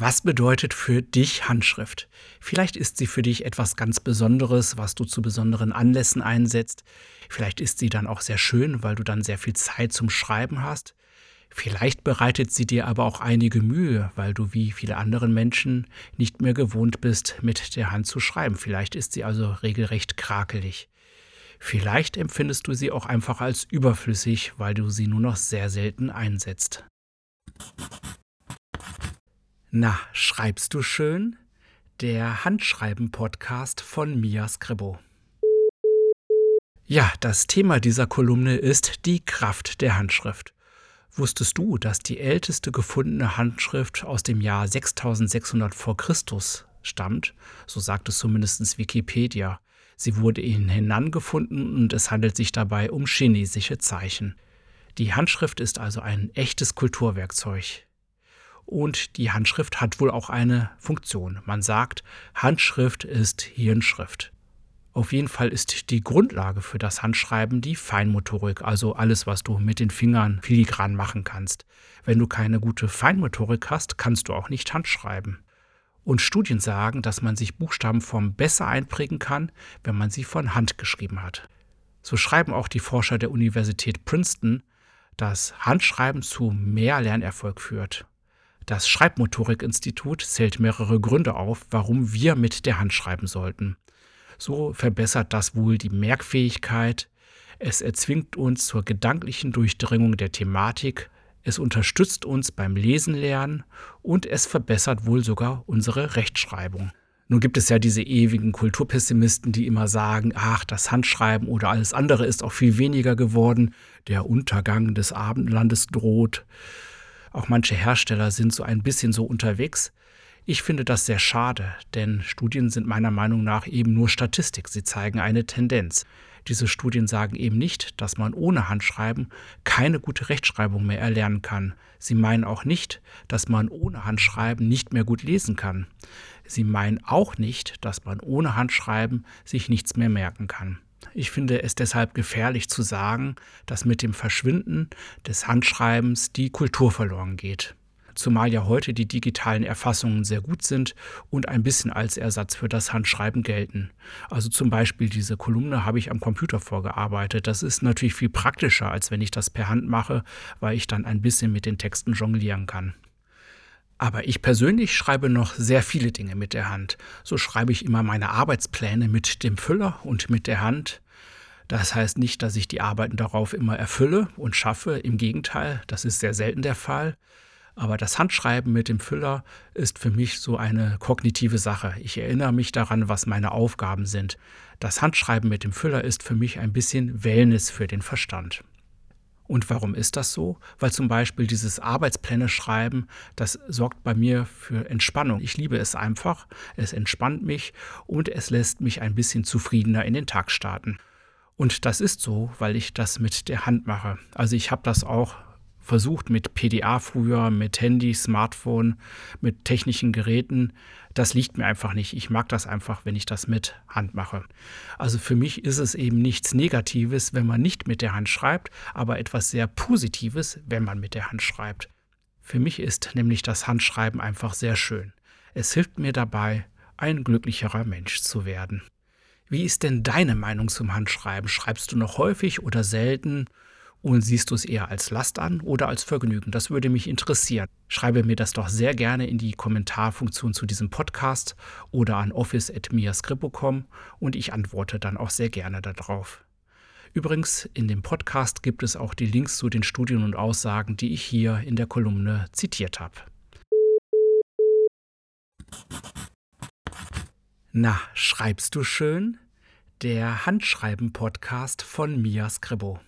Was bedeutet für dich Handschrift? Vielleicht ist sie für dich etwas ganz Besonderes, was du zu besonderen Anlässen einsetzt. Vielleicht ist sie dann auch sehr schön, weil du dann sehr viel Zeit zum Schreiben hast. Vielleicht bereitet sie dir aber auch einige Mühe, weil du wie viele andere Menschen nicht mehr gewohnt bist, mit der Hand zu schreiben. Vielleicht ist sie also regelrecht krakelig. Vielleicht empfindest du sie auch einfach als überflüssig, weil du sie nur noch sehr selten einsetzt. Na, schreibst du schön? Der Handschreiben-Podcast von Mia Scribbo. Ja, das Thema dieser Kolumne ist die Kraft der Handschrift. Wusstest du, dass die älteste gefundene Handschrift aus dem Jahr 6600 vor Christus stammt? So sagt es zumindest Wikipedia. Sie wurde in Henan gefunden und es handelt sich dabei um chinesische Zeichen. Die Handschrift ist also ein echtes Kulturwerkzeug. Und die Handschrift hat wohl auch eine Funktion. Man sagt, Handschrift ist Hirnschrift. Auf jeden Fall ist die Grundlage für das Handschreiben die Feinmotorik, also alles, was du mit den Fingern filigran machen kannst. Wenn du keine gute Feinmotorik hast, kannst du auch nicht Handschreiben. Und Studien sagen, dass man sich Buchstabenformen besser einprägen kann, wenn man sie von Hand geschrieben hat. So schreiben auch die Forscher der Universität Princeton, dass Handschreiben zu mehr Lernerfolg führt. Das Schreibmotorik-Institut zählt mehrere Gründe auf, warum wir mit der Hand schreiben sollten. So verbessert das wohl die Merkfähigkeit, es erzwingt uns zur gedanklichen Durchdringung der Thematik, es unterstützt uns beim Lesen lernen und es verbessert wohl sogar unsere Rechtschreibung. Nun gibt es ja diese ewigen Kulturpessimisten, die immer sagen, ach, das Handschreiben oder alles andere ist auch viel weniger geworden, der Untergang des Abendlandes droht. Auch manche Hersteller sind so ein bisschen so unterwegs. Ich finde das sehr schade, denn Studien sind meiner Meinung nach eben nur Statistik. Sie zeigen eine Tendenz. Diese Studien sagen eben nicht, dass man ohne Handschreiben keine gute Rechtschreibung mehr erlernen kann. Sie meinen auch nicht, dass man ohne Handschreiben nicht mehr gut lesen kann. Sie meinen auch nicht, dass man ohne Handschreiben sich nichts mehr merken kann. Ich finde es deshalb gefährlich zu sagen, dass mit dem Verschwinden des Handschreibens die Kultur verloren geht. Zumal ja heute die digitalen Erfassungen sehr gut sind und ein bisschen als Ersatz für das Handschreiben gelten. Also zum Beispiel diese Kolumne habe ich am Computer vorgearbeitet. Das ist natürlich viel praktischer, als wenn ich das per Hand mache, weil ich dann ein bisschen mit den Texten jonglieren kann. Aber ich persönlich schreibe noch sehr viele Dinge mit der Hand. So schreibe ich immer meine Arbeitspläne mit dem Füller und mit der Hand. Das heißt nicht, dass ich die Arbeiten darauf immer erfülle und schaffe. Im Gegenteil, das ist sehr selten der Fall. Aber das Handschreiben mit dem Füller ist für mich so eine kognitive Sache. Ich erinnere mich daran, was meine Aufgaben sind. Das Handschreiben mit dem Füller ist für mich ein bisschen Wellness für den Verstand. Und warum ist das so? Weil zum Beispiel dieses Arbeitspläne schreiben, das sorgt bei mir für Entspannung. Ich liebe es einfach, es entspannt mich und es lässt mich ein bisschen zufriedener in den Tag starten. Und das ist so, weil ich das mit der Hand mache. Also ich habe das auch versucht mit PDA früher, mit Handy, Smartphone, mit technischen Geräten. Das liegt mir einfach nicht. Ich mag das einfach, wenn ich das mit Hand mache. Also für mich ist es eben nichts Negatives, wenn man nicht mit der Hand schreibt, aber etwas sehr Positives, wenn man mit der Hand schreibt. Für mich ist nämlich das Handschreiben einfach sehr schön. Es hilft mir dabei, ein glücklicherer Mensch zu werden. Wie ist denn deine Meinung zum Handschreiben? Schreibst du noch häufig oder selten? Und siehst du es eher als Last an oder als Vergnügen? Das würde mich interessieren. Schreibe mir das doch sehr gerne in die Kommentarfunktion zu diesem Podcast oder an office.miascrippo.com und ich antworte dann auch sehr gerne darauf. Übrigens, in dem Podcast gibt es auch die Links zu den Studien und Aussagen, die ich hier in der Kolumne zitiert habe. Na, schreibst du schön? Der Handschreiben-Podcast von Mia Scribbo.